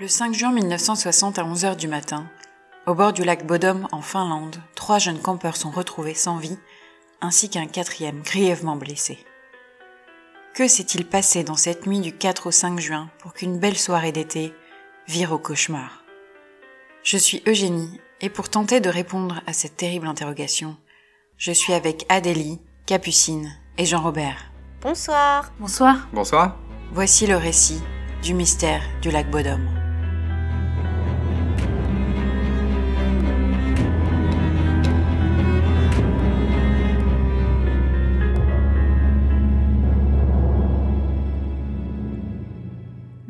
Le 5 juin 1960 à 11h du matin, au bord du lac Bodom en Finlande, trois jeunes campeurs sont retrouvés sans vie, ainsi qu'un quatrième grièvement blessé. Que s'est-il passé dans cette nuit du 4 au 5 juin pour qu'une belle soirée d'été vire au cauchemar? Je suis Eugénie, et pour tenter de répondre à cette terrible interrogation, je suis avec Adélie, Capucine et Jean-Robert. Bonsoir. Bonsoir. Bonsoir. Voici le récit du mystère du lac Bodom.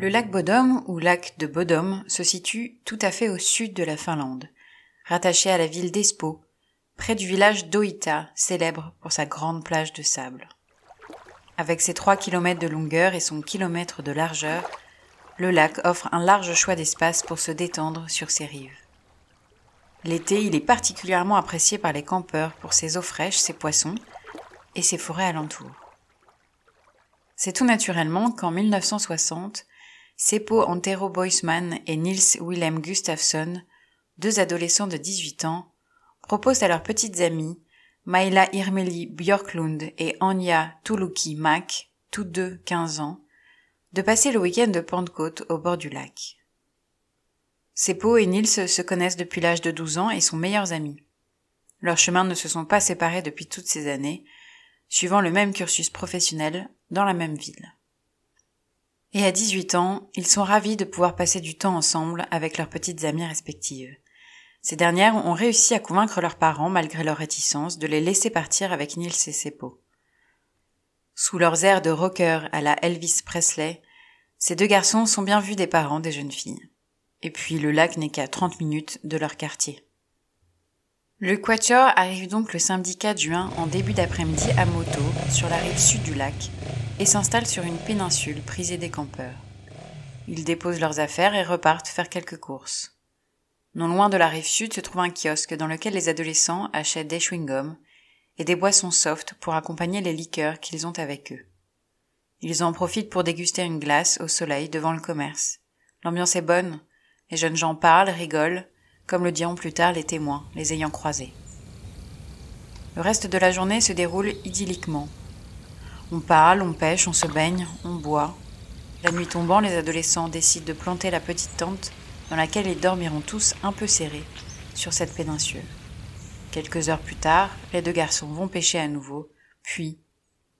Le lac Bodom, ou lac de Bodom, se situe tout à fait au sud de la Finlande, rattaché à la ville d'Espoo, près du village d'Oita, célèbre pour sa grande plage de sable. Avec ses 3 km de longueur et son kilomètre de largeur, le lac offre un large choix d'espace pour se détendre sur ses rives. L'été, il est particulièrement apprécié par les campeurs pour ses eaux fraîches, ses poissons et ses forêts alentours. C'est tout naturellement qu'en 1960, Seppo Antero Boisman et Nils Willem Gustafsson, deux adolescents de 18 ans, proposent à leurs petites amies, Maila Irmeli Björklund et Anja Tuluki Mack, toutes deux 15 ans, de passer le week-end de Pentecôte au bord du lac. Seppo et Nils se connaissent depuis l'âge de 12 ans et sont meilleurs amis. Leurs chemins ne se sont pas séparés depuis toutes ces années, suivant le même cursus professionnel dans la même ville. Et à 18 ans, ils sont ravis de pouvoir passer du temps ensemble avec leurs petites amies respectives. Ces dernières ont réussi à convaincre leurs parents, malgré leur réticence, de les laisser partir avec Nils et Seppo. Sous leurs airs de rocker à la Elvis Presley, ces deux garçons sont bien vus des parents des jeunes filles. Et puis le lac n'est qu'à 30 minutes de leur quartier. Le Quatuor arrive donc le samedi 4 juin en début d'après-midi à moto sur la rive sud du lac et s'installe sur une péninsule prisée des campeurs. Ils déposent leurs affaires et repartent faire quelques courses. Non loin de la rive sud se trouve un kiosque dans lequel les adolescents achètent des chewing-gums et des boissons soft pour accompagner les liqueurs qu'ils ont avec eux. Ils en profitent pour déguster une glace au soleil devant le commerce. L'ambiance est bonne, les jeunes gens parlent, rigolent, comme le diront plus tard les témoins, les ayant croisés. Le reste de la journée se déroule idylliquement. On parle, on pêche, on se baigne, on boit. La nuit tombant, les adolescents décident de planter la petite tente dans laquelle ils dormiront tous un peu serrés sur cette péninsule. Quelques heures plus tard, les deux garçons vont pêcher à nouveau, puis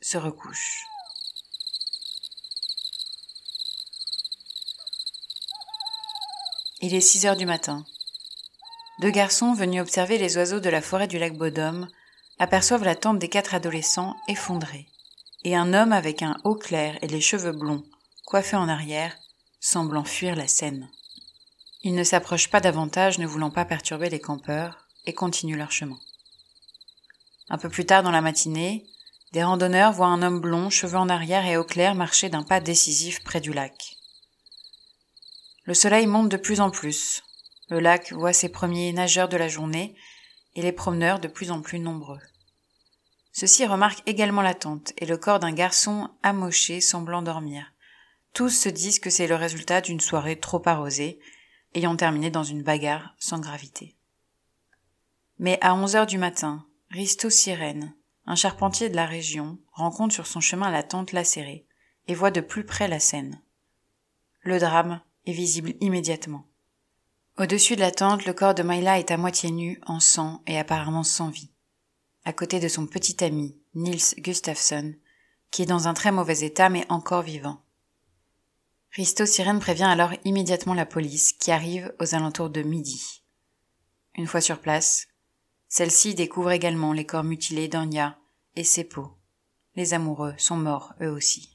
se recouchent. Il est six heures du matin. Deux garçons venus observer les oiseaux de la forêt du lac Bodom aperçoivent la tente des quatre adolescents effondrée, et un homme avec un haut clair et les cheveux blonds, coiffés en arrière, semblant fuir la scène. Ils ne s'approchent pas davantage, ne voulant pas perturber les campeurs, et continuent leur chemin. Un peu plus tard dans la matinée, des randonneurs voient un homme blond, cheveux en arrière et au clair marcher d'un pas décisif près du lac. Le soleil monte de plus en plus. Le lac voit ses premiers nageurs de la journée et les promeneurs de plus en plus nombreux. Ceux-ci remarquent également la tente et le corps d'un garçon amoché semblant dormir. Tous se disent que c'est le résultat d'une soirée trop arrosée ayant terminé dans une bagarre sans gravité. Mais à onze heures du matin, Risto Sirène, un charpentier de la région, rencontre sur son chemin la tente lacérée et voit de plus près la scène. Le drame est visible immédiatement. Au-dessus de la tente, le corps de Maïla est à moitié nu, en sang et apparemment sans vie. À côté de son petit ami, Nils Gustafsson, qui est dans un très mauvais état mais encore vivant. Risto Sirène prévient alors immédiatement la police qui arrive aux alentours de midi. Une fois sur place, celle-ci découvre également les corps mutilés d'Anya et Seppo. Les amoureux sont morts eux aussi.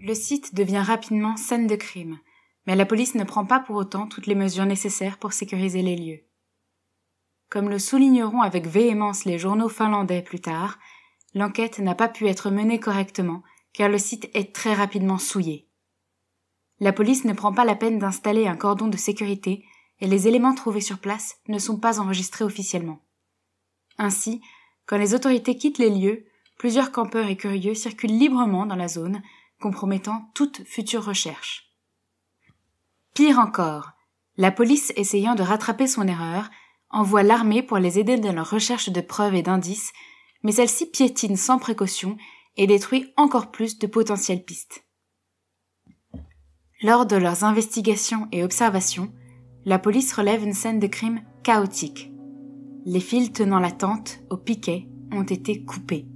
Le site devient rapidement scène de crime mais la police ne prend pas pour autant toutes les mesures nécessaires pour sécuriser les lieux. Comme le souligneront avec véhémence les journaux finlandais plus tard, l'enquête n'a pas pu être menée correctement car le site est très rapidement souillé. La police ne prend pas la peine d'installer un cordon de sécurité et les éléments trouvés sur place ne sont pas enregistrés officiellement. Ainsi, quand les autorités quittent les lieux, plusieurs campeurs et curieux circulent librement dans la zone, compromettant toute future recherche. Pire encore, la police essayant de rattraper son erreur envoie l'armée pour les aider dans leur recherche de preuves et d'indices, mais celle-ci piétine sans précaution et détruit encore plus de potentielles pistes. Lors de leurs investigations et observations, la police relève une scène de crime chaotique. Les fils tenant la tente au piquet ont été coupés.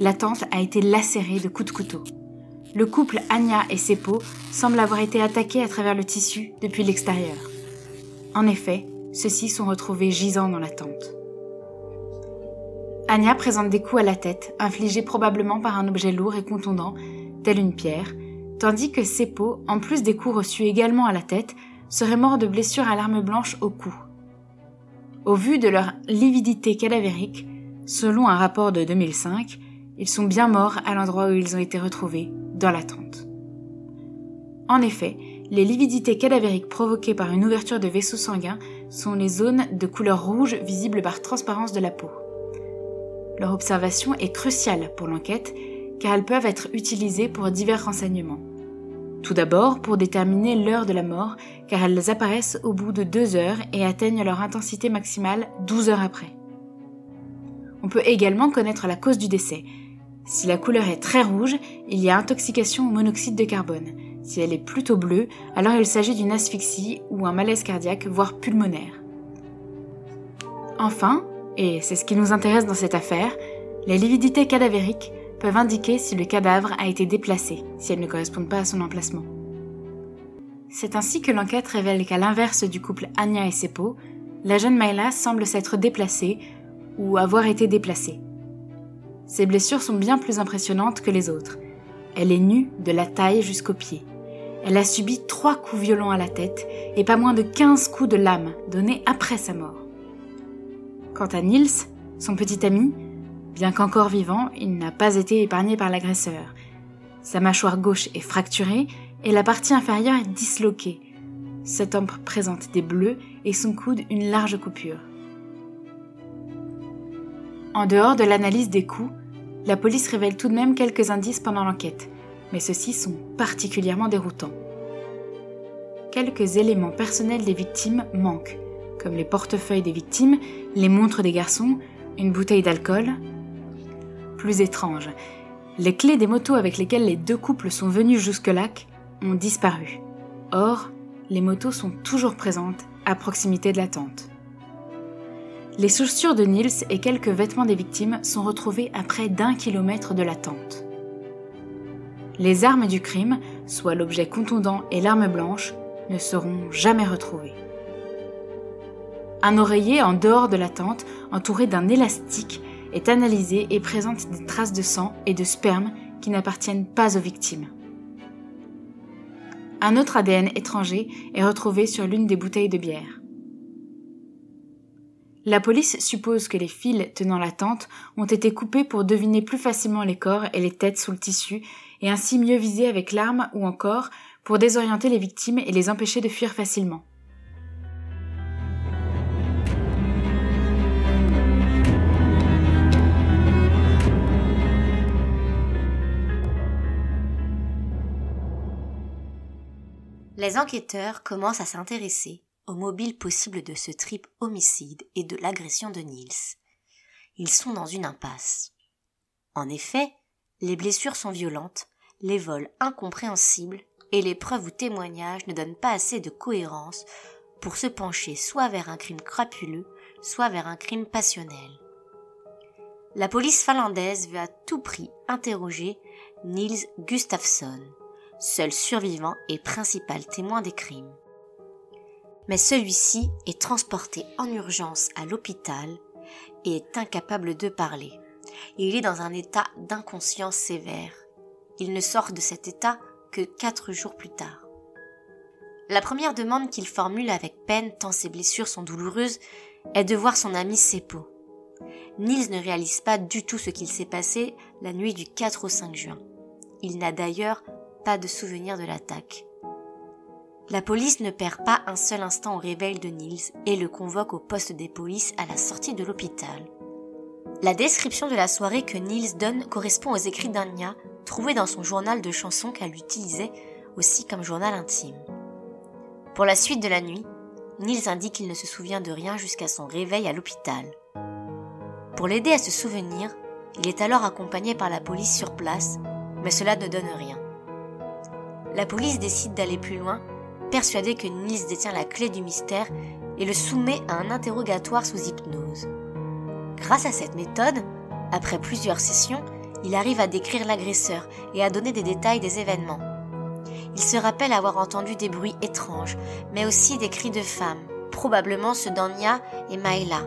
La tente a été lacérée de coups de couteau. Le couple Anya et Seppo semble avoir été attaqué à travers le tissu depuis l'extérieur. En effet, ceux-ci sont retrouvés gisant dans la tente. Anya présente des coups à la tête, infligés probablement par un objet lourd et contondant, tel une pierre, tandis que Seppo, en plus des coups reçus également à la tête, serait mort de blessures à l'arme blanche au cou. Au vu de leur lividité cadavérique, selon un rapport de 2005, ils sont bien morts à l'endroit où ils ont été retrouvés, dans la tente. En effet, les lividités cadavériques provoquées par une ouverture de vaisseau sanguin sont les zones de couleur rouge visibles par transparence de la peau. Leur observation est cruciale pour l'enquête car elles peuvent être utilisées pour divers renseignements. Tout d'abord pour déterminer l'heure de la mort car elles apparaissent au bout de deux heures et atteignent leur intensité maximale 12 heures après. On peut également connaître la cause du décès. Si la couleur est très rouge, il y a intoxication au monoxyde de carbone, si elle est plutôt bleue, alors il s'agit d'une asphyxie ou un malaise cardiaque, voire pulmonaire. Enfin, et c'est ce qui nous intéresse dans cette affaire, les lividités cadavériques peuvent indiquer si le cadavre a été déplacé, si elles ne correspondent pas à son emplacement. C'est ainsi que l'enquête révèle qu'à l'inverse du couple Anya et Seppo, la jeune Mayla semble s'être déplacée ou avoir été déplacée. Ses blessures sont bien plus impressionnantes que les autres. Elle est nue de la taille jusqu'aux pieds. Elle a subi trois coups violents à la tête et pas moins de 15 coups de lame donnés après sa mort. Quant à Nils, son petit ami, bien qu'encore vivant, il n'a pas été épargné par l'agresseur. Sa mâchoire gauche est fracturée et la partie inférieure est disloquée. Cet homme présente des bleus et son coude une large coupure. En dehors de l'analyse des coups, la police révèle tout de même quelques indices pendant l'enquête mais ceux-ci sont particulièrement déroutants. Quelques éléments personnels des victimes manquent, comme les portefeuilles des victimes, les montres des garçons, une bouteille d'alcool. Plus étrange, les clés des motos avec lesquelles les deux couples sont venus jusque-là ont disparu. Or, les motos sont toujours présentes à proximité de la tente. Les chaussures de Niels et quelques vêtements des victimes sont retrouvés à près d'un kilomètre de la tente. Les armes du crime, soit l'objet contondant et l'arme blanche, ne seront jamais retrouvées. Un oreiller en dehors de la tente, entouré d'un élastique, est analysé et présente des traces de sang et de sperme qui n'appartiennent pas aux victimes. Un autre ADN étranger est retrouvé sur l'une des bouteilles de bière. La police suppose que les fils tenant la tente ont été coupés pour deviner plus facilement les corps et les têtes sous le tissu et ainsi mieux viser avec l'arme ou encore pour désorienter les victimes et les empêcher de fuir facilement. Les enquêteurs commencent à s'intéresser aux mobiles possibles de ce trip homicide et de l'agression de Niels. Ils sont dans une impasse. En effet, les blessures sont violentes, les vols incompréhensibles et les preuves ou témoignages ne donnent pas assez de cohérence pour se pencher soit vers un crime crapuleux, soit vers un crime passionnel. La police finlandaise veut à tout prix interroger Nils Gustafsson, seul survivant et principal témoin des crimes. Mais celui-ci est transporté en urgence à l'hôpital et est incapable de parler. Il est dans un état d'inconscience sévère. Il ne sort de cet état que quatre jours plus tard. La première demande qu'il formule avec peine tant ses blessures sont douloureuses est de voir son ami Seppo. Nils ne réalise pas du tout ce qu'il s'est passé la nuit du 4 au 5 juin. Il n'a d'ailleurs pas de souvenir de l'attaque. La police ne perd pas un seul instant au réveil de Niels et le convoque au poste des polices à la sortie de l'hôpital. La description de la soirée que Niels donne correspond aux écrits d'Anya trouvés dans son journal de chansons qu'elle utilisait aussi comme journal intime. Pour la suite de la nuit, Niels indique qu'il ne se souvient de rien jusqu'à son réveil à l'hôpital. Pour l'aider à se souvenir, il est alors accompagné par la police sur place, mais cela ne donne rien. La police décide d'aller plus loin, persuadée que Niels détient la clé du mystère et le soumet à un interrogatoire sous hypnose. Grâce à cette méthode, après plusieurs sessions, il arrive à décrire l'agresseur et à donner des détails des événements. Il se rappelle avoir entendu des bruits étranges, mais aussi des cris de femmes, probablement ceux d'Anya et Maïla.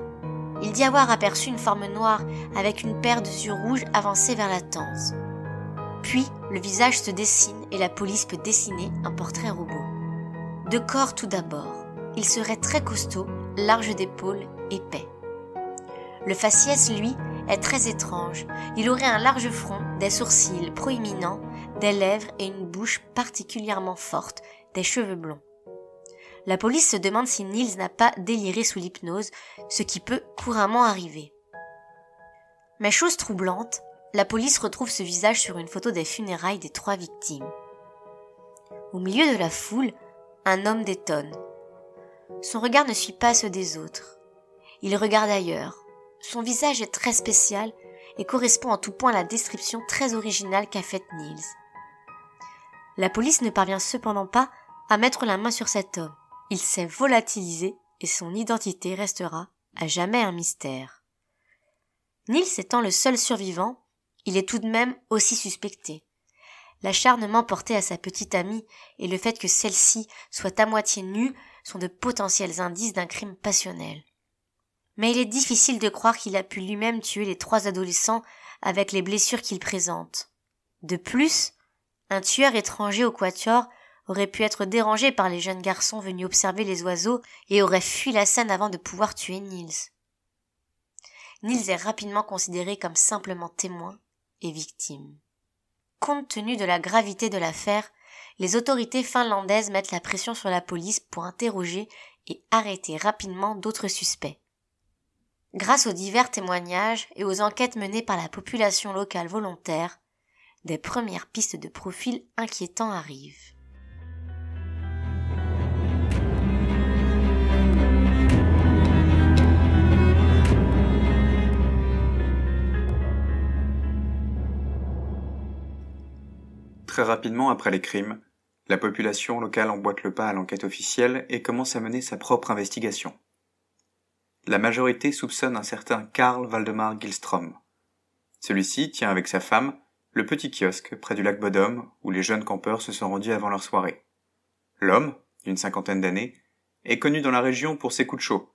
Il dit avoir aperçu une forme noire avec une paire de yeux rouges avancés vers la Tanze. Puis, le visage se dessine et la police peut dessiner un portrait robot. De corps tout d'abord. Il serait très costaud, large d'épaules, épais. Le faciès, lui, est très étrange. Il aurait un large front, des sourcils proéminents, des lèvres et une bouche particulièrement forte, des cheveux blonds. La police se demande si Niels n'a pas déliré sous l'hypnose, ce qui peut couramment arriver. Mais chose troublante, la police retrouve ce visage sur une photo des funérailles des trois victimes. Au milieu de la foule, un homme détonne. Son regard ne suit pas ceux des autres. Il regarde ailleurs. Son visage est très spécial et correspond en tout point à la description très originale qu'a faite Niels. La police ne parvient cependant pas à mettre la main sur cet homme. Il s'est volatilisé et son identité restera à jamais un mystère. Niels étant le seul survivant, il est tout de même aussi suspecté. L'acharnement porté à sa petite amie et le fait que celle-ci soit à moitié nue sont de potentiels indices d'un crime passionnel. Mais il est difficile de croire qu'il a pu lui-même tuer les trois adolescents avec les blessures qu'il présente. De plus, un tueur étranger au quatuor aurait pu être dérangé par les jeunes garçons venus observer les oiseaux et aurait fui la scène avant de pouvoir tuer Niels. Niels est rapidement considéré comme simplement témoin et victime. Compte tenu de la gravité de l'affaire, les autorités finlandaises mettent la pression sur la police pour interroger et arrêter rapidement d'autres suspects. Grâce aux divers témoignages et aux enquêtes menées par la population locale volontaire, des premières pistes de profil inquiétants arrivent. Très rapidement après les crimes, la population locale emboîte le pas à l'enquête officielle et commence à mener sa propre investigation. La majorité soupçonne un certain Karl Waldemar Gilstrom. Celui-ci tient avec sa femme le petit kiosque près du lac Bodom où les jeunes campeurs se sont rendus avant leur soirée. L'homme, d'une cinquantaine d'années, est connu dans la région pour ses coups de chaud.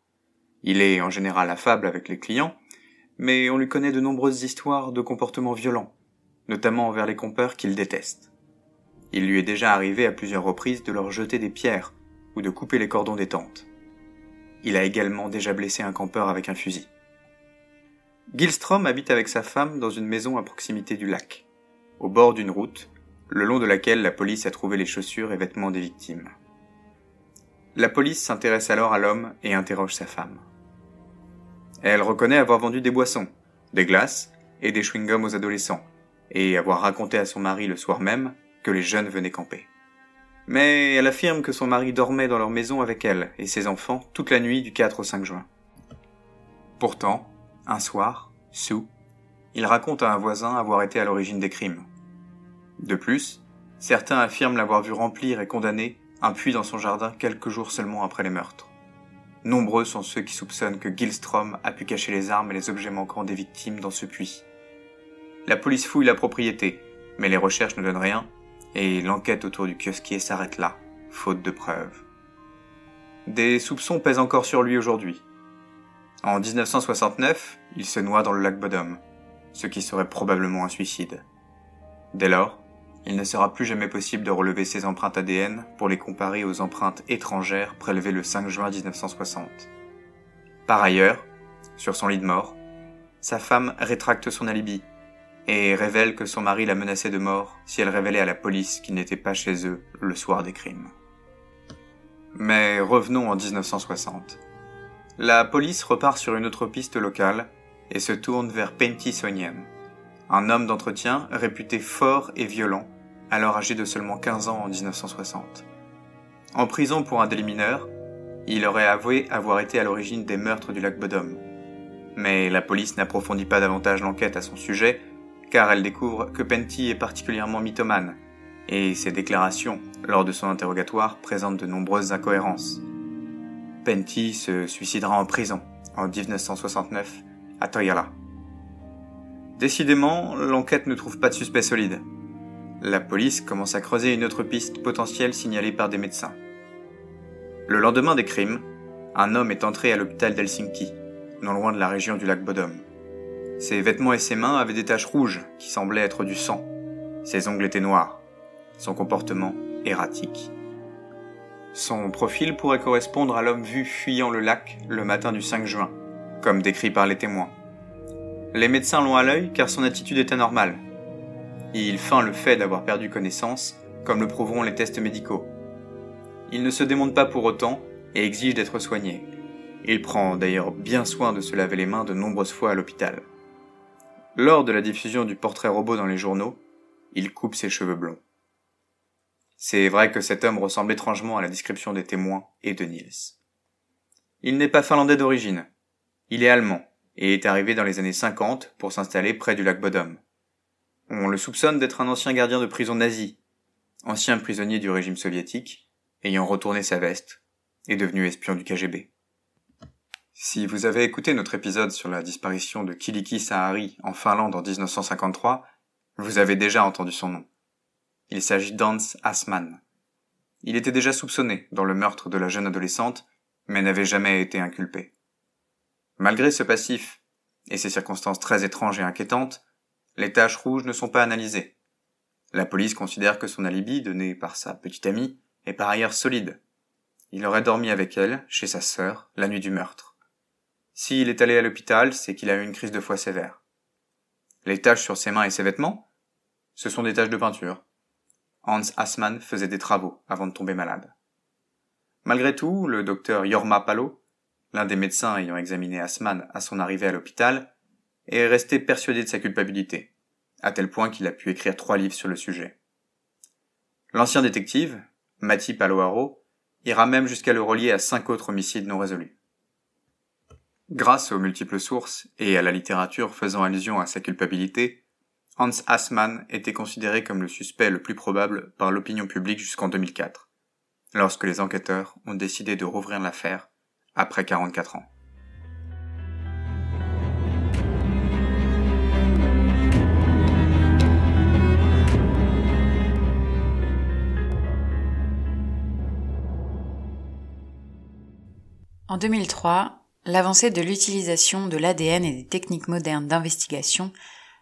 Il est en général affable avec les clients, mais on lui connaît de nombreuses histoires de comportements violents, notamment envers les compeurs qu'il déteste. Il lui est déjà arrivé à plusieurs reprises de leur jeter des pierres ou de couper les cordons des tentes. Il a également déjà blessé un campeur avec un fusil. Gilstrom habite avec sa femme dans une maison à proximité du lac au bord d'une route, le long de laquelle la police a trouvé les chaussures et vêtements des victimes. La police s'intéresse alors à l'homme et interroge sa femme. Elle reconnaît avoir vendu des boissons, des glaces et des chewing-gums aux adolescents, et avoir raconté à son mari le soir même les jeunes venaient camper. Mais elle affirme que son mari dormait dans leur maison avec elle et ses enfants toute la nuit du 4 au 5 juin. Pourtant, un soir, Sue, il raconte à un voisin avoir été à l'origine des crimes. De plus, certains affirment l'avoir vu remplir et condamner un puits dans son jardin quelques jours seulement après les meurtres. Nombreux sont ceux qui soupçonnent que Gilstrom a pu cacher les armes et les objets manquants des victimes dans ce puits. La police fouille la propriété, mais les recherches ne donnent rien, et l'enquête autour du kiosquier s'arrête là, faute de preuves. Des soupçons pèsent encore sur lui aujourd'hui. En 1969, il se noie dans le lac Bodom, ce qui serait probablement un suicide. Dès lors, il ne sera plus jamais possible de relever ses empreintes ADN pour les comparer aux empreintes étrangères prélevées le 5 juin 1960. Par ailleurs, sur son lit de mort, sa femme rétracte son alibi et révèle que son mari la menaçait de mort si elle révélait à la police qu'il n'était pas chez eux le soir des crimes. Mais revenons en 1960. La police repart sur une autre piste locale et se tourne vers Penty Soniem, un homme d'entretien réputé fort et violent, alors âgé de seulement 15 ans en 1960. En prison pour un délit mineur, il aurait avoué avoir été à l'origine des meurtres du lac Bodom. Mais la police n'approfondit pas davantage l'enquête à son sujet, car elle découvre que Penty est particulièrement mythomane, et ses déclarations, lors de son interrogatoire, présentent de nombreuses incohérences. Penty se suicidera en prison, en 1969, à Toyala. Décidément, l'enquête ne trouve pas de suspect solide. La police commence à creuser une autre piste potentielle signalée par des médecins. Le lendemain des crimes, un homme est entré à l'hôpital d'Helsinki, non loin de la région du lac Bodom. Ses vêtements et ses mains avaient des taches rouges qui semblaient être du sang. Ses ongles étaient noirs. Son comportement erratique. Son profil pourrait correspondre à l'homme vu fuyant le lac le matin du 5 juin, comme décrit par les témoins. Les médecins l'ont à l'œil car son attitude est anormale. Il feint le fait d'avoir perdu connaissance, comme le prouveront les tests médicaux. Il ne se démonte pas pour autant et exige d'être soigné. Il prend d'ailleurs bien soin de se laver les mains de nombreuses fois à l'hôpital. Lors de la diffusion du portrait robot dans les journaux, il coupe ses cheveux blonds. C'est vrai que cet homme ressemble étrangement à la description des témoins et de Niels. Il n'est pas finlandais d'origine. Il est allemand et est arrivé dans les années 50 pour s'installer près du lac Bodom. On le soupçonne d'être un ancien gardien de prison nazi, ancien prisonnier du régime soviétique, ayant retourné sa veste et devenu espion du KGB. Si vous avez écouté notre épisode sur la disparition de Kiliki Sahari en Finlande en 1953, vous avez déjà entendu son nom. Il s'agit d'Hans Asman. Il était déjà soupçonné dans le meurtre de la jeune adolescente, mais n'avait jamais été inculpé. Malgré ce passif et ces circonstances très étranges et inquiétantes, les taches rouges ne sont pas analysées. La police considère que son alibi, donné par sa petite amie, est par ailleurs solide. Il aurait dormi avec elle, chez sa sœur, la nuit du meurtre. S'il est allé à l'hôpital, c'est qu'il a eu une crise de foie sévère. Les taches sur ses mains et ses vêtements Ce sont des taches de peinture. Hans Assmann faisait des travaux avant de tomber malade. Malgré tout, le docteur Jorma Palo, l'un des médecins ayant examiné Assmann à son arrivée à l'hôpital, est resté persuadé de sa culpabilité, à tel point qu'il a pu écrire trois livres sur le sujet. L'ancien détective, Matti Paloaro, ira même jusqu'à le relier à cinq autres homicides non résolus. Grâce aux multiples sources et à la littérature faisant allusion à sa culpabilité, Hans Assmann était considéré comme le suspect le plus probable par l'opinion publique jusqu'en 2004, lorsque les enquêteurs ont décidé de rouvrir l'affaire après 44 ans. En 2003, L'avancée de l'utilisation de l'ADN et des techniques modernes d'investigation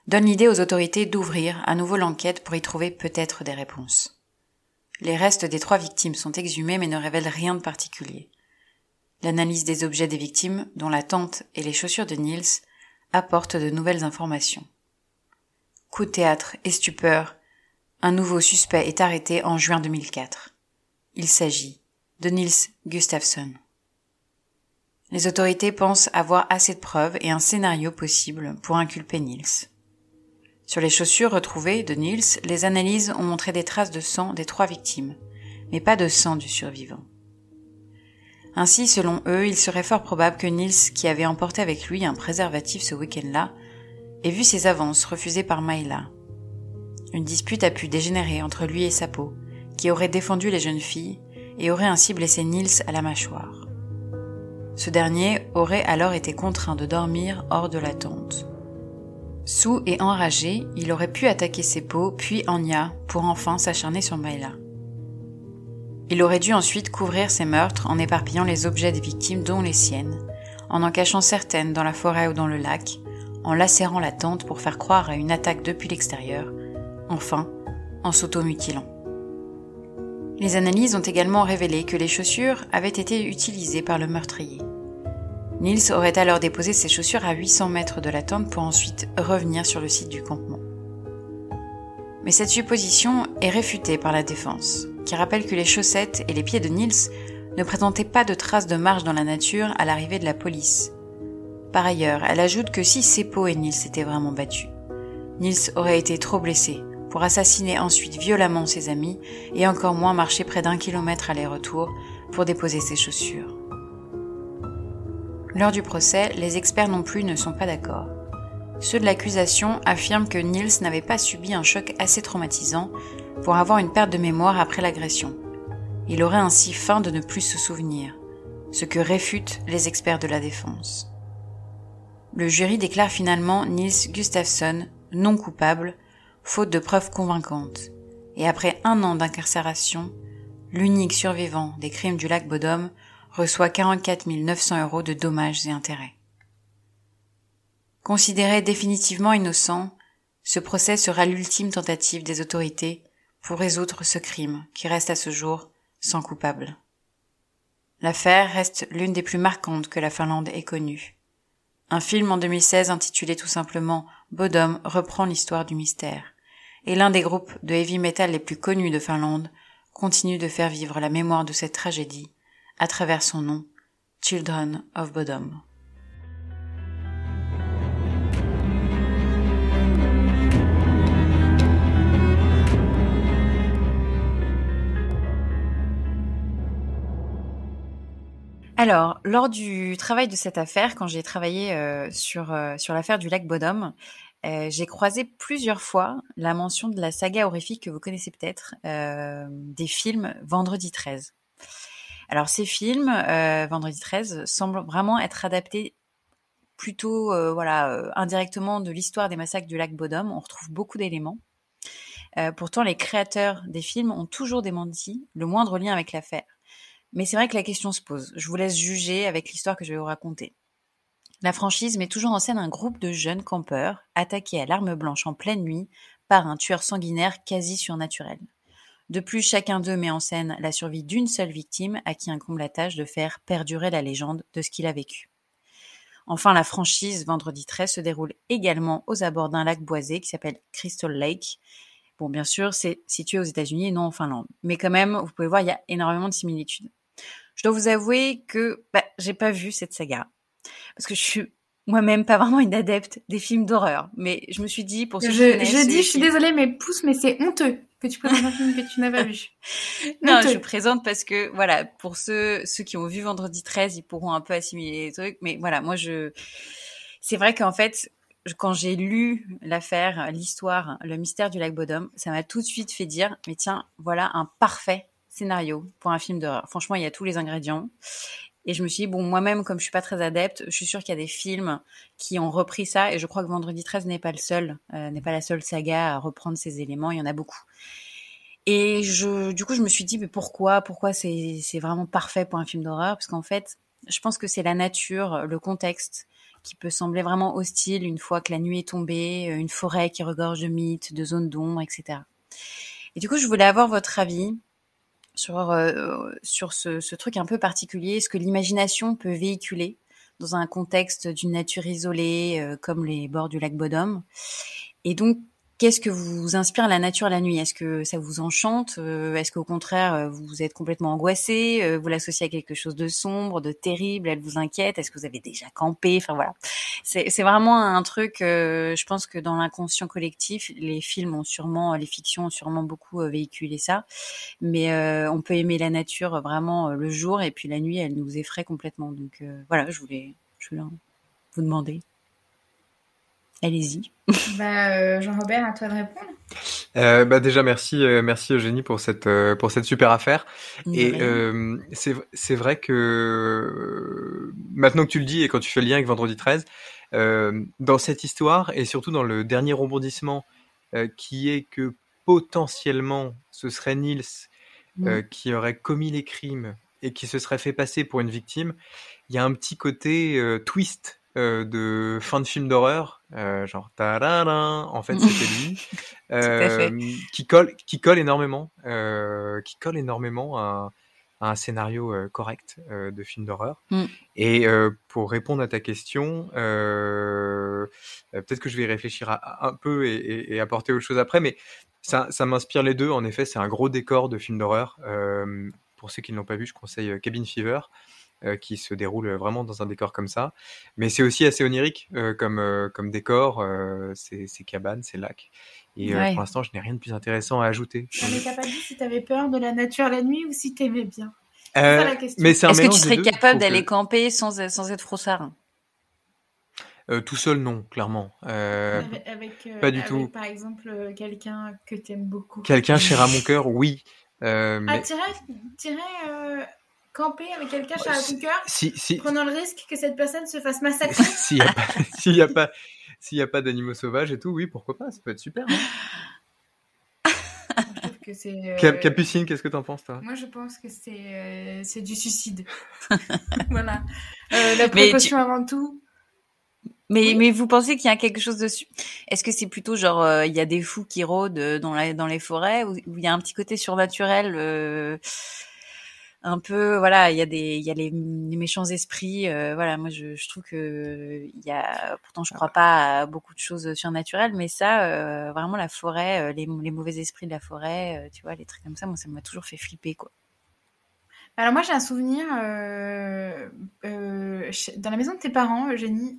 donne l'idée aux autorités d'ouvrir à nouveau l'enquête pour y trouver peut-être des réponses. Les restes des trois victimes sont exhumés mais ne révèlent rien de particulier. L'analyse des objets des victimes, dont la tente et les chaussures de Niels, apporte de nouvelles informations. Coup de théâtre et stupeur, un nouveau suspect est arrêté en juin 2004. Il s'agit de Niels Gustafsson. Les autorités pensent avoir assez de preuves et un scénario possible pour inculper Niels. Sur les chaussures retrouvées de Niels, les analyses ont montré des traces de sang des trois victimes, mais pas de sang du survivant. Ainsi, selon eux, il serait fort probable que Niels, qui avait emporté avec lui un préservatif ce week-end-là, ait vu ses avances refusées par Maïla. Une dispute a pu dégénérer entre lui et sa peau, qui aurait défendu les jeunes filles et aurait ainsi blessé Niels à la mâchoire. Ce dernier aurait alors été contraint de dormir hors de la tente. Sous et enragé, il aurait pu attaquer ses peaux, puis Anya, pour enfin s'acharner sur Maïla. Il aurait dû ensuite couvrir ses meurtres en éparpillant les objets des victimes, dont les siennes, en en cachant certaines dans la forêt ou dans le lac, en lacérant la tente pour faire croire à une attaque depuis l'extérieur, enfin, en s'automutilant. Les analyses ont également révélé que les chaussures avaient été utilisées par le meurtrier. Niels aurait alors déposé ses chaussures à 800 mètres de la tente pour ensuite revenir sur le site du campement. Mais cette supposition est réfutée par la défense, qui rappelle que les chaussettes et les pieds de Niels ne présentait pas de traces de marche dans la nature à l'arrivée de la police. Par ailleurs, elle ajoute que si Seppo et Nils s'étaient vraiment battus, Nils aurait été trop blessé pour assassiner ensuite violemment ses amis et encore moins marcher près d'un kilomètre aller-retour pour déposer ses chaussures. Lors du procès, les experts non plus ne sont pas d'accord. Ceux de l'accusation affirment que Nils n'avait pas subi un choc assez traumatisant pour avoir une perte de mémoire après l'agression. Il aurait ainsi faim de ne plus se souvenir, ce que réfutent les experts de la défense. Le jury déclare finalement Nils Gustafsson non coupable, faute de preuves convaincantes, et après un an d'incarcération, l'unique survivant des crimes du lac Bodom reçoit 44 900 euros de dommages et intérêts. Considéré définitivement innocent, ce procès sera l'ultime tentative des autorités pour résoudre ce crime qui reste à ce jour sans coupable. L'affaire reste l'une des plus marquantes que la Finlande ait connue. Un film en 2016 intitulé tout simplement Bodom reprend l'histoire du mystère, et l'un des groupes de heavy metal les plus connus de Finlande continue de faire vivre la mémoire de cette tragédie à travers son nom, Children of Bodom. Alors, lors du travail de cette affaire, quand j'ai travaillé euh, sur, euh, sur l'affaire du lac Bodom, euh, j'ai croisé plusieurs fois la mention de la saga horrifique que vous connaissez peut-être, des films Vendredi 13. Alors ces films, Vendredi 13, semblent vraiment être adaptés plutôt voilà indirectement de l'histoire des massacres du lac Bodom. On retrouve beaucoup d'éléments. pourtant, les créateurs des films ont toujours démenti le moindre lien avec l'affaire. Mais c'est vrai que la question se pose. Je vous laisse juger avec l'histoire que je vais vous raconter. La franchise met toujours en scène un groupe de jeunes campeurs attaqués à l'arme blanche en pleine nuit par un tueur sanguinaire quasi surnaturel. De plus, chacun d'eux met en scène la survie d'une seule victime à qui incombe la tâche de faire perdurer la légende de ce qu'il a vécu. Enfin, la franchise Vendredi 13 se déroule également aux abords d'un lac boisé qui s'appelle Crystal Lake. Bon, bien sûr, c'est situé aux États-Unis et non en Finlande. Mais quand même, vous pouvez voir, il y a énormément de similitudes. Je dois vous avouer que bah, j'ai pas vu cette saga parce que je suis moi-même pas vraiment une adepte des films d'horreur, mais je me suis dit pour ceux je, je dis, je suis désolée, mais pousse, mais c'est honteux que tu présentes un film que tu n'as pas vu. non, je présente parce que voilà, pour ceux ceux qui ont vu Vendredi 13, ils pourront un peu assimiler les trucs, mais voilà, moi je c'est vrai qu'en fait quand j'ai lu l'affaire, l'histoire, le mystère du lac Bodom, ça m'a tout de suite fait dire, mais tiens, voilà un parfait scénario pour un film d'horreur. Franchement, il y a tous les ingrédients. Et je me suis dit, bon, moi-même, comme je suis pas très adepte, je suis sûre qu'il y a des films qui ont repris ça. Et je crois que Vendredi 13 n'est pas le seul, euh, n'est pas la seule saga à reprendre ces éléments. Il y en a beaucoup. Et je, du coup, je me suis dit, mais pourquoi, pourquoi c'est, c'est vraiment parfait pour un film d'horreur? Parce qu'en fait, je pense que c'est la nature, le contexte qui peut sembler vraiment hostile une fois que la nuit est tombée, une forêt qui regorge de mythes, de zones d'ombre, etc. Et du coup, je voulais avoir votre avis sur, euh, sur ce, ce, truc un peu particulier, ce que l'imagination peut véhiculer dans un contexte d'une nature isolée euh, comme les bords du lac Bodom. Et donc, Qu'est-ce que vous inspire la nature la nuit? Est-ce que ça vous enchante? Euh, Est-ce qu'au contraire, euh, vous êtes complètement angoissé? Euh, Vous l'associez à quelque chose de sombre, de terrible? Elle vous inquiète? Est-ce que vous avez déjà campé? Enfin voilà, c'est vraiment un truc. je pense que dans l'inconscient collectif, les films ont sûrement, les fictions ont sûrement beaucoup véhiculé ça. Mais on peut aimer la nature vraiment le jour et puis la nuit, elle nous effraie complètement. Donc voilà, je voulais, je voulais vous demander. Allez-y. Bah, euh, Jean-Robert, à toi de répondre. Euh, bah déjà merci euh, merci Eugénie pour cette pour cette super affaire et c'est c'est vrai que maintenant que tu le dis et quand tu fais le lien avec Vendredi 13 dans cette histoire et surtout dans le dernier rebondissement qui est que potentiellement ce serait Nils qui aurait commis les crimes et qui se serait fait passer pour une victime il y a un petit côté twist euh, de fin de film d'horreur, euh, genre en fait c'était lui, euh, qui colle, qui colle énormément, qui colle énormément à, un scénario correct de film d'horreur. Mm. Et pour répondre à ta question, peut-être que je vais réfléchir un peu et, apporter autre chose après, mais ça, ça m'inspire les deux. En effet, c'est un gros décor de film d'horreur. pour ceux qui ne l'ont pas vu, je conseille Cabin Fever. Qui se déroule vraiment dans un décor comme ça. Mais c'est aussi assez onirique comme, comme décor, c'est cabane, c'est lac. Et pour l'instant, je n'ai rien de plus intéressant à ajouter. mais t'as pas dit si t'avais peur de la nature la nuit ou si t'aimais bien? Euh, mais c'est Est-ce que tu serais capable d'aller camper sans, sans être froussard euh, tout seul, non, clairement. Euh, avec, pas du tout. Par exemple, quelqu'un que tu aimes beaucoup. Quelqu'un cher à mon cœur, oui. Ah, mais... tirer, camper avec quelqu'un cher à ton cœur, si, si... prenant le risque que cette personne se fasse massacrer. S'il n'y a pas, s'il a pas d'animaux sauvages et tout, oui, pourquoi pas, ça peut être super. Hein. Euh, Capucine, qu'est-ce que tu en penses, toi? Moi, je pense que c'est euh, c'est du suicide. voilà. Euh, la précaution avant tout. Mais, mais vous pensez qu'il y a quelque chose dessus Est-ce que c'est plutôt genre il y a des fous qui rôdent dans, la, dans les forêts ou il y a un petit côté surnaturel un peu voilà il y a des il y a les, méchants esprits euh, voilà moi je, je trouve que il y a pourtant je crois pas à beaucoup de choses surnaturelles mais ça euh, vraiment la forêt euh, les, les, mauvais esprits de la forêt tu vois les trucs comme ça moi ça m'a toujours fait flipper quoi. Alors moi j'ai un souvenir dans la maison de tes parents Eugénie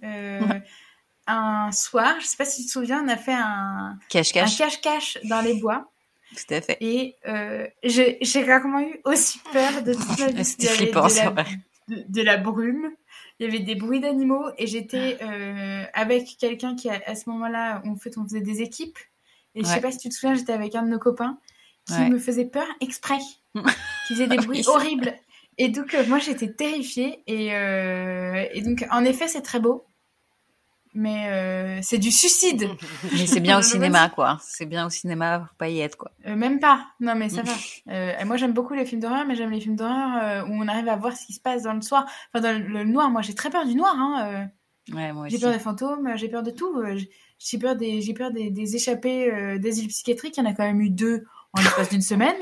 un soir je sais pas si tu te souviens on a fait un cache-cache. un cache-cache dans les bois tout à fait. Et euh, j'ai rarement eu aussi peur de toute ma vie. C'était flippant, c'est vrai. De, la brume. Il y avait des bruits d'animaux et j'étais euh, avec quelqu'un qui, à, ce moment-là, en fait, on faisait des équipes. Et je sais pas si tu te souviens, j'étais avec un de nos copains qui me faisait peur exprès, qui faisait des bruits horribles. Et donc, euh, moi, j'étais terrifiée. Et, et donc, en effet, c'est très beau mais euh, c'est du suicide. Mais c'est bien au cinéma, quoi. C'est bien au cinéma, faut pas y être, quoi. Euh, même pas. Non, mais ça va. Euh, moi, j'aime beaucoup les films d'horreur, mais j'aime les films d'horreur où on arrive à voir ce qui se passe dans le soir. Enfin, dans le, noir. Moi, j'ai très peur du noir. Hein, ouais, moi J'ai peur des fantômes, j'ai peur de tout. J'ai peur des, j'ai peur des, des échappées d'asile psychiatrique. Il y en a quand même eu deux en l'espace d'une semaine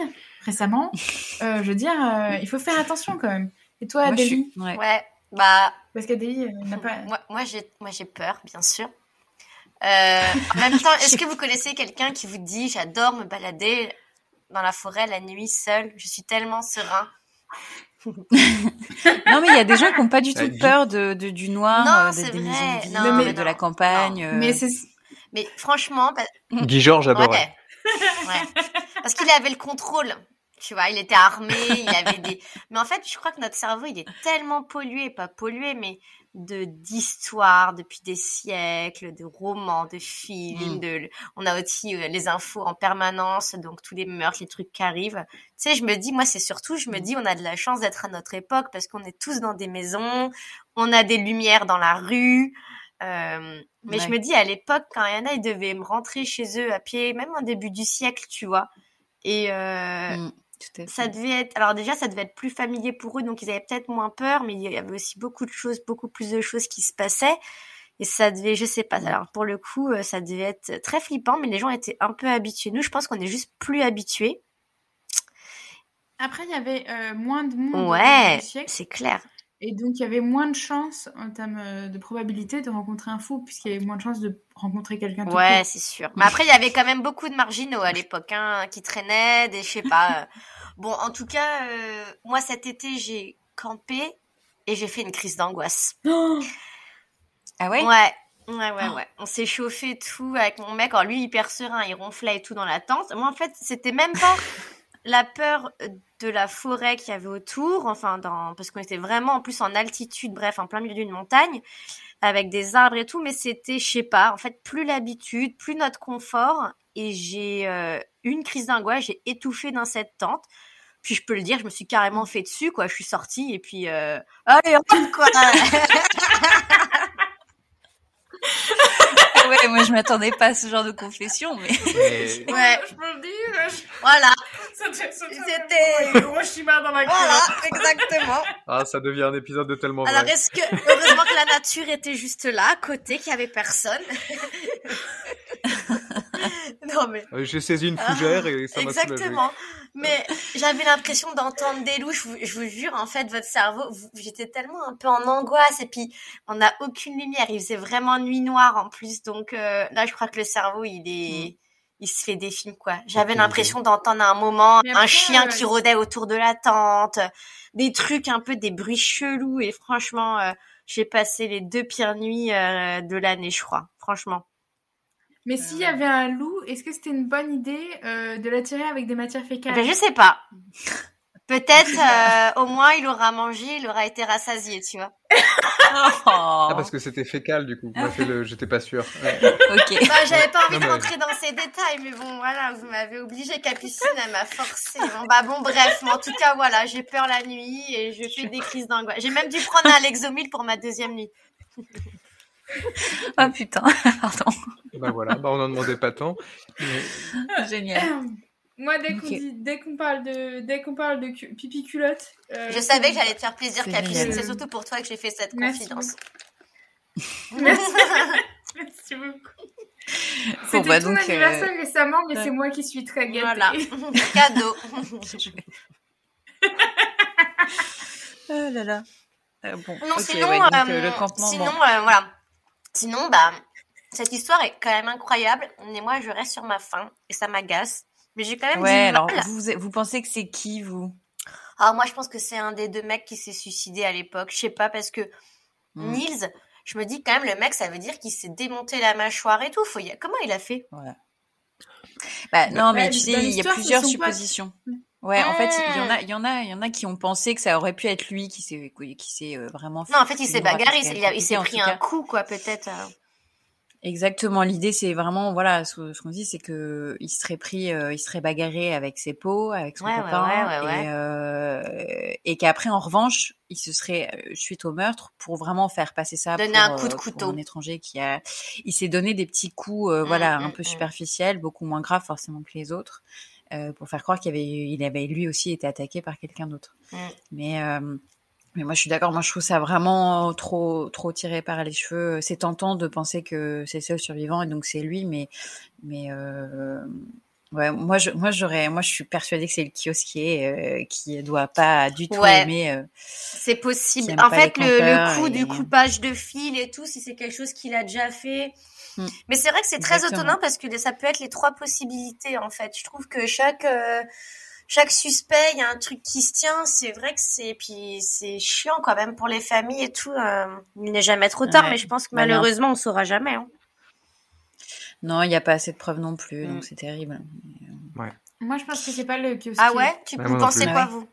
récemment. je veux dire, il faut faire attention quand même. Et toi, Adélie? Ouais. Bah, Parce qu'Adélie n'a pas. Moi, moi j'ai, moi, j'ai peur, bien sûr. Euh, en même temps, est-ce que vous connaissez quelqu'un qui vous dit j'adore me balader dans la forêt la nuit seule Je suis tellement serein. non, mais il y a des gens qui n'ont pas du tout peur de, du noir, non, euh, des, maisons vides, de la campagne. Euh. Mais, mais franchement. Guy Georges adorait. ouais. Parce qu'il avait le contrôle tu vois, il était armé, il avait des. Mais en fait, je crois que notre cerveau, il est tellement pollué, pas pollué, mais de d'histoires depuis des siècles, de romans, de films, mm. de. On a aussi euh, les infos en permanence, donc tous les meurtres, les trucs qui arrivent. Tu sais, je me dis, moi, c'est surtout, je me dis, on a de la chance d'être à notre époque parce qu'on est tous dans des maisons, on a des lumières dans la rue. Euh, mais je me dis, à l'époque, quand il y en a, ils devaient me rentrer chez eux à pied, même au début du siècle, tu vois. Et euh, ça devait être, alors déjà, ça devait être plus familier pour eux, donc ils avaient peut-être moins peur, mais il y avait aussi beaucoup de choses, beaucoup plus de choses qui se passaient. Et ça devait, je sais pas, alors pour le coup, euh, ça devait être très flippant, mais les gens étaient un peu habitués. Nous, je pense qu'on est juste plus habitués. Après, il y avait euh, moins de monde. Ouais, c'est clair. Et donc, il y avait moins de chances en termes euh, de probabilité de rencontrer un fou, puisqu'il y avait moins de chances de rencontrer quelqu'un. Ouais, c'est sûr. Mais après, il y avait quand même beaucoup de marginaux à l'époque, hein, qui traînaient, des, je sais pas. Bon, en tout cas, euh, moi cet été, j'ai campé et j'ai fait une crise d'angoisse. ah ouais? Ouais. Ouais, ouais, ouais. On s'est chauffé tout avec mon mec. Alors lui, hyper serein, il ronflait et tout dans la tente. Moi, en fait, c'était même pas la peur de la forêt qu'il y avait autour, enfin, dans, parce qu'on était vraiment en plus en altitude, bref, en plein milieu d'une montagne, avec des arbres et tout, mais c'était, je sais pas, en fait, plus l'habitude, plus notre confort, et j'ai euh, une crise d'angoisse, j'ai étouffé dans cette tente. Puis je peux le dire, je me suis carrément fait dessus, quoi. Je suis sortie et puis, euh... allez, on quoi. ouais, moi je m'attendais pas à ce genre de confession, mais. ouais. Je peux le dire. Voilà. C'était Hiroshima dans la Voilà, exactement. Ah, ça devient un épisode de tellement Alors, est-ce que, heureusement que la nature était juste là, à côté, qu'il y avait personne? non, mais. Euh, j'ai saisi une fougère et ça m'a Exactement. Mais j'avais l'impression d'entendre des loups. Je vous, jure, en fait, votre cerveau, j'étais tellement un peu en angoisse et puis on n'a aucune lumière. Il faisait vraiment nuit noire en plus. Donc euh, là, je crois que le cerveau, il est, il se fait des films quoi. J'avais l'impression d'entendre à un moment un chien qui rôdait autour de la tente, des trucs un peu des bruits chelous et franchement, euh, j'ai passé les deux pires nuits euh, de l'année, je crois. Franchement. Mais s'il y avait un loup, est-ce que c'était une bonne idée euh, de l'attirer avec des matières fécales? ben, Je sais pas. Peut-être euh, au moins il aura mangé, il aura été rassasié, tu vois. Ah parce que c'était fécal du coup. Moi le... j'étais pas sûr. ok. Bah, j'avais pas envie de rentrer dans ces détails, mais bon voilà, vous m'avez obligé. Capucine, elle m'a forcé. Bon bah bon bref, mais en tout cas voilà, j'ai peur la nuit et je fais des crises d'angoisse. J'ai même dû prendre un Lexomil pour ma deuxième nuit. oh putain, pardon. Bah voilà, bah on en demandait pas tant. Génial. Moi, dès qu'on dit, dès qu'on parle de, dès qu'on parle de pipi culotte. Euh, je savais que j'allais te faire plaisir, Capucine. C'est surtout pour toi que j'ai fait cette confidence. Merci. Merci beaucoup. C'était bah, ton anniversaire euh... récemment, mais c'est moi qui suis très gâtée. Voilà. Cadeau. oh là là. Euh, bon. Non, sinon, ouais, donc, euh, le campement, sinon, bon. voilà. Sinon, bah, cette histoire est quand même incroyable. Mais moi, je reste sur ma faim et ça m'agace. Mais j'ai quand même ouais, du alors vous, vous pensez que c'est qui, vous? Ah, moi, je pense que c'est un des deux mecs qui s'est suicidé à l'époque. Je sais pas, parce que mmh. Nils, je me dis quand même, le mec, ça veut dire qu'il s'est démonté la mâchoire et tout. Faut y... Comment il a fait? Ouais. Bah, non, mais tu sais, il y a plusieurs suppositions. Ouais, en fait, il y en a, il y en a, il y en a qui ont pensé que ça aurait pu être lui qui s'est, qui s'est euh, vraiment. Non, en fait, il s'est bagarré, il, s'est pris un coup, quoi, peut-être. Euh. Exactement. L'idée, c'est vraiment, voilà, ce, ce qu'on dit, c'est que il serait pris, euh, il serait bagarré avec ses pots, avec son ouais, copain, ouais, ouais, et, euh, et qu'après, en revanche, il se serait euh, suite au meurtre pour vraiment faire passer ça. Donner pour, un coup de euh, couteau. un étranger qui a, il s'est donné des petits coups, euh, voilà, mmh, un peu mmh. superficiels, beaucoup moins graves forcément que les autres, pour faire croire qu'il avait, il avait lui aussi été attaqué par quelqu'un d'autre. Mmh. Mais mais moi, je suis d'accord. Moi, je trouve ça vraiment trop, trop tiré par les cheveux. C'est tentant de penser que c'est seul survivant et donc c'est lui, mais, mais euh, ouais, moi, je, moi, j'aurais, moi, je suis persuadée que c'est le kiosquier euh, qui doit pas du tout Ouais. aimer. euh, C'est possible. En fait, le, le coup et- du coupage de fil et tout, si c'est quelque chose qu'il a déjà fait. Hmm. Mais c'est vrai que c'est très étonnant parce que ça peut être les trois possibilités, en fait. Je trouve que chaque, euh, chaque suspect, il y a un truc qui se tient. C'est vrai que c'est, puis c'est chiant quand même pour les familles et tout. euh, il n'est jamais trop tard, Ouais. mais je pense que Bah malheureusement, on saura jamais. hein. Non, il n'y a pas assez de preuves non plus, Mm. donc c'est terrible. Moi, je pense que c'est pas le kiosquier. Ah ouais? Tu Ouais, vous pensez quoi, ouais. vous?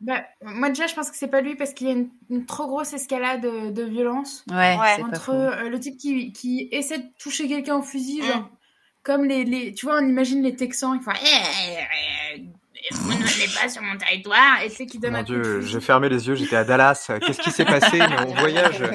Bah, moi déjà, je pense que c'est pas lui parce qu'il y a une, une trop grosse escalade de, de violence Ouais, Ouais. entre euh, le type qui, qui essaie de toucher quelqu'un au fusil, Mm. genre comme les, les, tu vois, on imagine les Texans, ils font, eh, eh, eh, vous ne venez pas sur mon territoire, et sais qui donne Mon Dieu, j'ai fermé les yeux, j'étais à Dallas. Qu'est-ce qui s'est passé? Mais on voyage.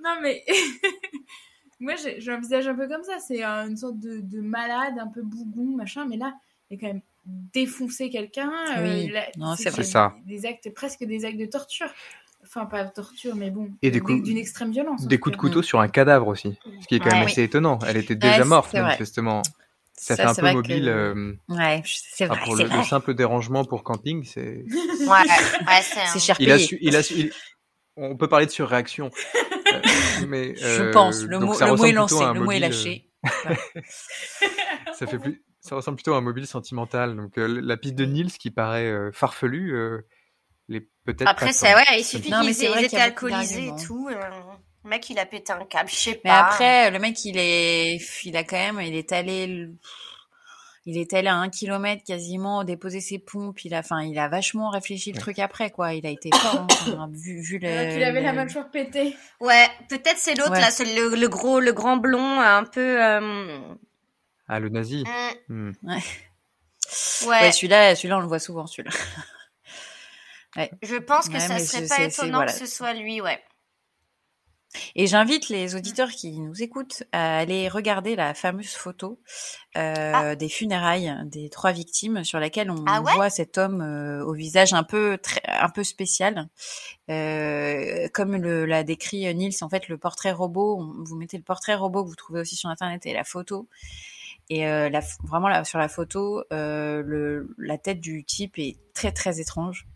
Non mais moi j'ai- j'envisage un peu comme ça, c'est euh, une sorte de, de malade, un peu bougon, machin, mais là, il a quand même défoncé quelqu'un. euh, Oui. c'est. C'est ça. Des actes, presque des actes de torture. Enfin, pas de torture, mais bon. Et des coups- D'une extrême violence. en Des coups de couteau sur un cadavre aussi, ce qui est quand même assez étonnant. Elle était déjà Ouais, morte, manifestement. Ça, Ça, fait un peu mobile. que- euh, Ouais, c'est ah, vrai, pour le, simple dérangement pour camping, c'est. Ouais, ouais, c'est un- cher Il a payé. su, il a su, il- On peut parler de surréaction. Euh, mais, Je euh, pense. Le mot, le mot est lancé, le mot est mobile, euh, lâché. ça fait plus, ça ressemble plutôt à un mobile sentimental. Donc euh, la piste de Nils qui paraît euh, farfelue, euh, peut-être. Après, c'est ouais, il suffit mais qu'ils étaient beaucoup alcoolisés et tout. euh, le mec, il a pété un câble, je sais Mais pas. après, le mec, il est, il a quand même, il est allé, il est allé à un kilomètre quasiment déposer ses pompes. Il a, enfin, il a vachement réfléchi le truc après, quoi. Il a été fort, hein, vu, vu le. Qu'il avait la le- mâchoire pétée. Ouais, peut-être c'est l'autre Ouais. là, c'est le, le gros, le grand blond, un peu. euh, Ah, le nazi. Hmm. ouais, Ouais, celui-là, celui-là, on le voit souvent, celui-là. je pense que Ouais, ça serait pas étonnant voilà. que ce soit lui, ouais. Et j'invite les auditeurs qui nous écoutent à aller regarder la fameuse photo euh, Ah. des funérailles des trois victimes sur laquelle on Ah ouais? voit cet homme euh, au visage un peu très, un peu spécial, Euh, comme l'a décrit Nils. En fait, le portrait robot, on- vous mettez le portrait robot que vous trouvez aussi sur internet et la photo. Et euh, la, vraiment là, sur la photo, euh, le, la tête du type est très très étrange.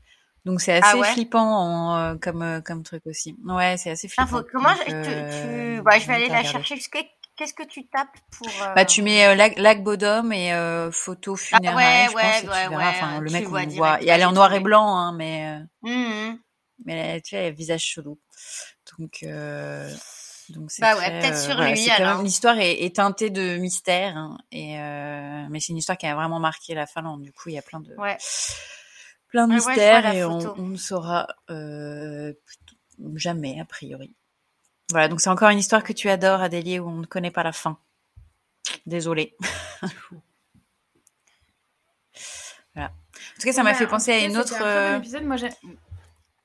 Donc c'est Ah assez ouais? flippant en, euh, comme euh, comme truc aussi. Ouais, c'est assez Ah, flippant. faut- comment Donc, je, tu, euh, tu- bah, je vais aller la regarder. chercher. Qu'est-ce que- tu tapes pour euh, Bah tu mets euh, lac, lac Bodom et euh, photo je ouais, pense, et ouais, tu verras. ouais, Enfin, le mec on voit. tu Et elle est en noir et blanc, hein, mais euh, Mhm. mais tu vois, elle a un visage chelou. Donc euh, donc c'est Bah ouais, peut-être euh, sur voilà, lui, même l'histoire est, est teintée de mystère hein, et euh, mais c'est une histoire qui a vraiment marqué la Finlande. Du coup, il y a plein de Ouais. Plein de mystères et on, ne saura euh, jamais a priori. Voilà, donc c'est encore une histoire que tu adores, Adélie, où on ne connaît pas la fin. Désolée. voilà. En tout cas, ça m'a fait penser à une autre. un euh, épisode. Moi.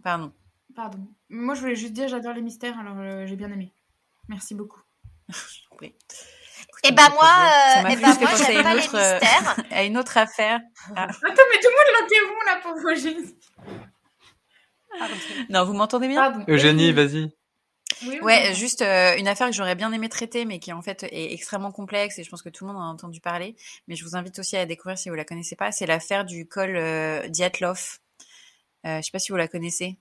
Pardon. Pardon. Moi, je voulais juste dire, j'adore les mystères, alors euh, j'ai bien aimé. Merci beaucoup. Oui. Et me bah fait moi. Ça euh, m'a eh bah moi, j'aime une pas les autre, euh, mystères. à une autre affaire. Ah. Attends, mais tout le monde l'interrompt là pour Eugénie. Non, vous m'entendez bien? Pardon. Eugénie, vas-y. oui, Ouais, oui. juste euh, une affaire que j'aurais bien aimé traiter, mais qui en fait est extrêmement complexe et je pense que tout le monde en a entendu parler. Mais je vous invite aussi à la découvrir si vous la connaissez pas. C'est l'affaire du col euh, Diatlov. Euh, je sais pas si vous la connaissez.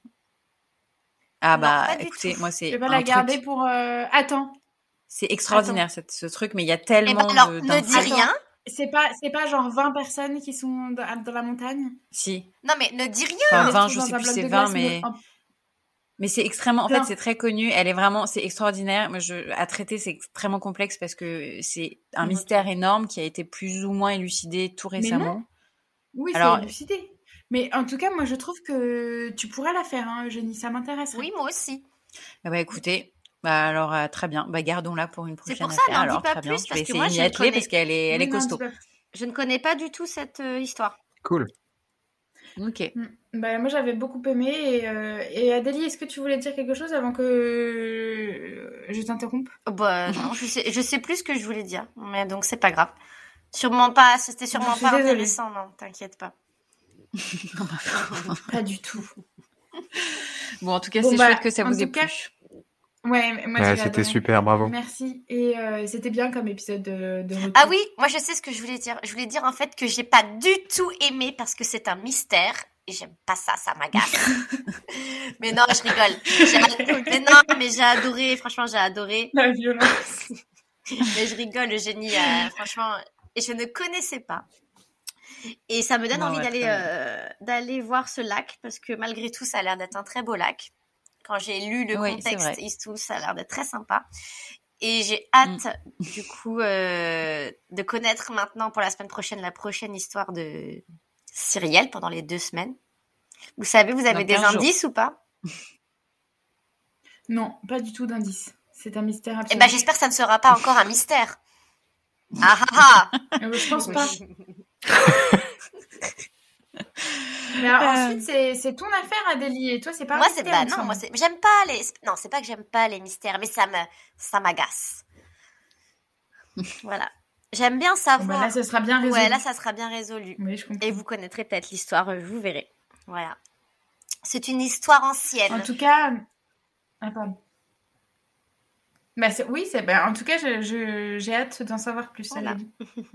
Ah Non, bah écoutez, tout. moi Je c'est vais pas un la garder truc- pour. euh, Attends, c'est extraordinaire cette- ce truc, mais il y a Eh tellement bah alors, de ne dis rien. c'est pas, c'est pas genre 20 personnes qui sont dans, dans la montagne? Si, Non mais ne dis rien. enfin On les 20, trouve je sais plus c'est de 20, glace, mais en- Mais c'est extrêmement, en fait, c'est très connu. Elle est vraiment, c'est extraordinaire. Moi, je, à traiter, c'est extrêmement complexe parce que c'est un Ok. mystère énorme qui a été plus ou moins élucidé tout Mais récemment. Oui, Alors- c'est élucidé. Mais en tout cas, moi, je trouve que tu pourrais la faire, hein, Eugénie. Ça m'intéresse. Oui, moi aussi. Ah bah écoutez, bah alors euh, très bien. Bah gardons-la pour une C'est prochaine pour ça, n'en dis Alors pas bien. plus, Je parce vais que essayer moi, de m'y je ne atteler parce connais- qu'elle est, elle est non, costaud. Je ne connais pas du tout cette euh, histoire. Cool. Ok. Mm. Bah, moi, j'avais beaucoup aimé. Et, euh, et Adélie, est-ce que tu voulais dire quelque chose avant que euh, je t'interrompe? Oh, Bah non, je sais, je sais plus ce que je voulais dire, mais donc c'est pas grave. Sûrement pas, c'était sûrement Je pas désolée. intéressant, non, t'inquiète pas. Pas du tout. Bon, en tout cas, Bon, c'est bah, chouette que ça vous ait plu. Ouais, moi, c'était super, bravo. Merci. Et euh, c'était bien comme épisode de, de retour. Ah oui, moi je sais ce que je voulais dire. Je voulais dire en fait que j'ai pas du tout aimé parce que c'est un mystère et j'aime pas ça, ça m'agace. mais non, je rigole. J'ai- Mais non, mais j'ai adoré, franchement j'ai adoré. La violence. Mais je rigole, le génie, euh, franchement. Et je ne connaissais pas. Et ça me donne Non, envie ouais, d'aller euh, d'aller voir ce lac parce que malgré tout, ça a l'air d'être un très beau lac. Quand j'ai lu le Oui, contexte vrai. et tout, ça a l'air d'être très sympa. Et j'ai hâte, Mm. du coup, euh, de connaître maintenant pour la semaine prochaine la prochaine histoire de Cyrielle pendant les deux semaines. Vous savez, vous avez Dans des 15 jours. indices ou pas? Non, pas du tout d'indice. C'est un mystère Eh absolu. ben, j'espère que ça ne sera pas encore un mystère. Ah ah ah Euh, je pense pas. Mais alors, Euh. ensuite, c'est, ton affaire, Adélie. Et toi, c'est pas Moi, c'est bah non, moi j'aime pas les non, c'est pas que j'aime pas les mystères, mais ça me ça m'agace. voilà. J'aime bien bah, savoir. là, ce sera bien résolu. ouais, là ça sera bien résolu. Oui, je comprends. Et vous connaîtrez peut-être l'histoire, euh, vous verrez. Voilà. C'est une histoire ancienne. En tout cas... Ah, pardon. Bah, Oui, c'est... Bah, en tout cas, je, je- j'ai hâte d'en savoir plus. Voilà. Adélie.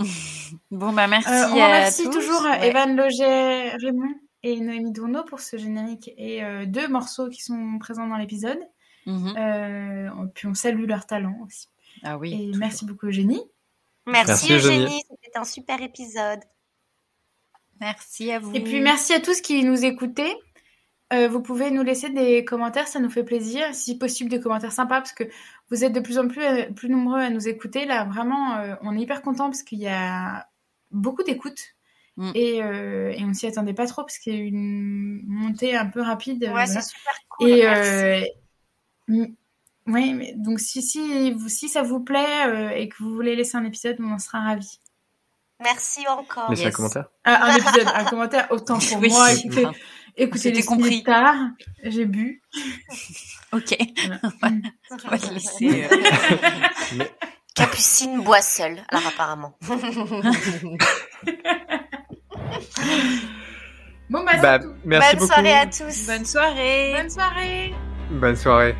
Bon, bah merci. Euh, on à remercie tous. toujours euh, Ouais. Evan Loget, Raymond et Noémie Dourneau pour ce générique et euh, deux morceaux qui sont présents dans l'épisode. Euh, puis on salue leur talent aussi. Ah oui. et toujours. merci beaucoup Eugénie. Merci, Merci, Eugénie. Eugénie, c'était un super épisode. Merci à vous. Et puis merci à tous qui nous écoutez. Euh, vous pouvez nous laisser des commentaires, ça nous fait plaisir. Si possible, des commentaires sympas parce que vous êtes de plus en plus, euh, plus nombreux à nous écouter. Là, vraiment, euh, on est hyper content parce qu'il y a beaucoup d'écoutes. Mm. Et, euh, et on s'y attendait pas trop parce qu'il y a eu une montée un peu rapide. euh, Ouais, voilà. c'est super cool. Et merci. euh, ouais, mais donc si, si, vous, si ça vous plaît euh, et que vous voulez laisser un épisode, on en sera ravis. Merci encore. Laissez un commentaire. Ah, un épisode, un commentaire, autant pour Oui. moi. Écoutez, écoutez les compris. tard, j'ai bu. Ok. Voilà. On va te laisser. euh, Capucine boit seule, alors apparemment. Bon, bah, Bah, tout. merci Bonne beaucoup. soirée à tous. Bonne soirée. Bonne soirée. Bonne soirée.